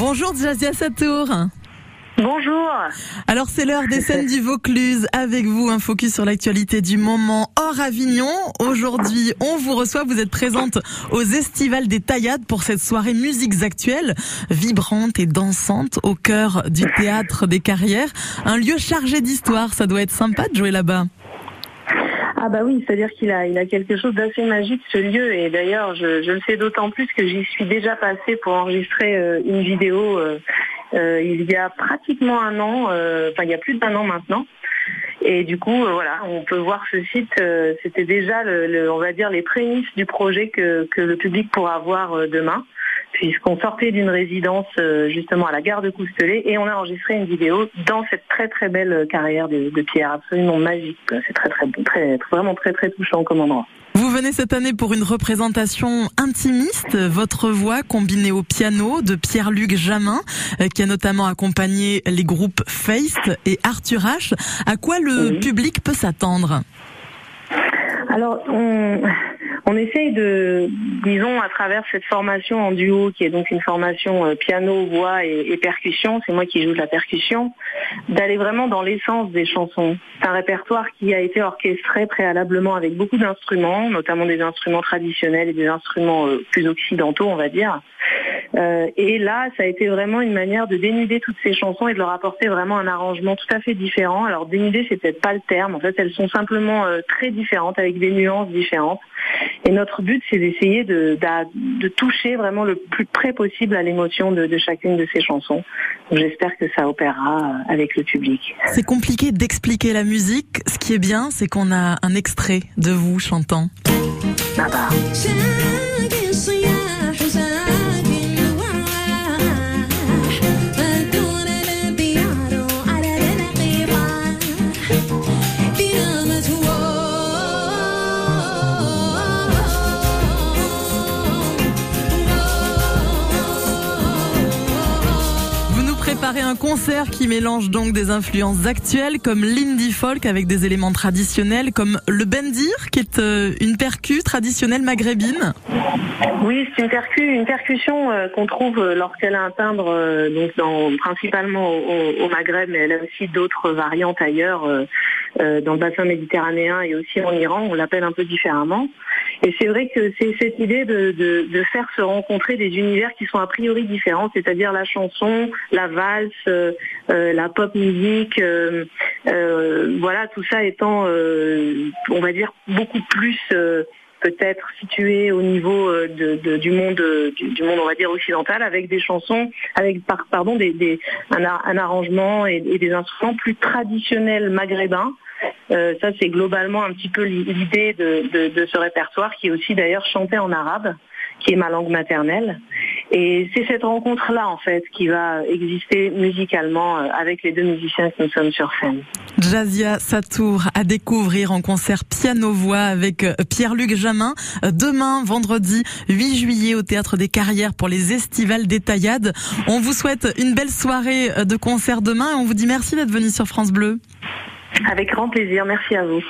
Bonjour Jazia Satour. Bonjour. Alors c'est l'heure des scènes du Vaucluse. Avec vous, un focus sur l'actualité du moment hors Avignon. Aujourd'hui, on vous reçoit. Vous êtes présente aux Estivales des Taillades pour cette soirée musiques actuelles, vibrante et dansante au cœur du théâtre des carrières. Un lieu chargé d'histoire. Ça doit être sympa de jouer là-bas. Ah bah oui, c'est-à-dire qu'il a, il a quelque chose d'assez magique ce lieu et d'ailleurs je, le sais d'autant plus que j'y suis déjà passée pour enregistrer euh, une vidéo euh, euh, il y a pratiquement un an, enfin il y a plus d'un an maintenant. Et du coup, voilà, on peut voir ce site. C'était déjà, le, on va dire, les prémices du projet que, que le public pourra voir demain puisqu'on sortait d'une résidence euh, justement à la gare de Coustelet et on a enregistré une vidéo dans cette très très belle carrière de, Pierre, absolument magique. C'est très très très vraiment très très touchant comme endroit. Vous venez cette année pour une représentation intimiste, votre voix combinée au piano de Pierre-Luc Jamin, euh, qui a notamment accompagné les groupes Feist et Arthur H. À quoi le public peut s'attendre? Alors, on on essaye de, disons, à travers cette formation en duo, qui est donc une formation euh, piano, voix et, percussion, c'est moi qui joue de la percussion, d'aller vraiment dans l'essence des chansons. C'est un répertoire qui a été orchestré préalablement avec beaucoup d'instruments, notamment des instruments traditionnels et des instruments euh, plus occidentaux, on va dire. Euh, et là, ça a été vraiment une manière de dénuder toutes ces chansons et de leur apporter vraiment un arrangement tout à fait différent. Alors dénuder, c'est peut-être pas le terme. En fait, elles sont simplement très différentes avec des nuances différentes. Et notre but, c'est d'essayer de, toucher vraiment le plus près possible à l'émotion de, chacune de ces chansons. J'espère que ça opérera avec le public. C'est compliqué d'expliquer la musique. Ce qui est bien, c'est qu'on a un extrait de vous chantant. Ah bah. Un concert qui mélange donc des influences actuelles comme l'indie folk avec des éléments traditionnels comme le bendir qui est euh, une percu traditionnelle maghrébine. Oui, c'est une percu, une percussion euh, qu'on trouve euh, lorsqu'elle a un timbre donc principalement au, Maghreb, mais elle a aussi d'autres variantes ailleurs dans le bassin méditerranéen et aussi en Iran. On l'appelle un peu différemment. Et c'est vrai que c'est cette idée de, de, faire se rencontrer des univers qui sont a priori différents, c'est-à-dire la chanson, la valse, euh, euh, la pop musique, euh, voilà, tout ça étant, on va dire, beaucoup plus peut-être situé au niveau du monde du, monde on va dire occidental avec des chansons avec pardon des, un, arrangement et, des instruments plus traditionnels maghrébins euh, ça, c'est globalement un petit peu l'idée de, ce répertoire qui est aussi d'ailleurs chanté en arabe, qui est ma langue maternelle. Et c'est cette rencontre-là, en fait, qui va exister musicalement euh, avec les deux musiciens que nous sommes sur scène. Jazia Satour à découvrir en concert piano-voix avec euh, Pierre-Luc Jamin demain, vendredi 8 juillet au Théâtre des Carrières pour les Estivales des Taillades. On vous souhaite une belle soirée de concert demain et on vous dit merci d'être venu sur France Bleu. Avec grand plaisir. Merci à vous.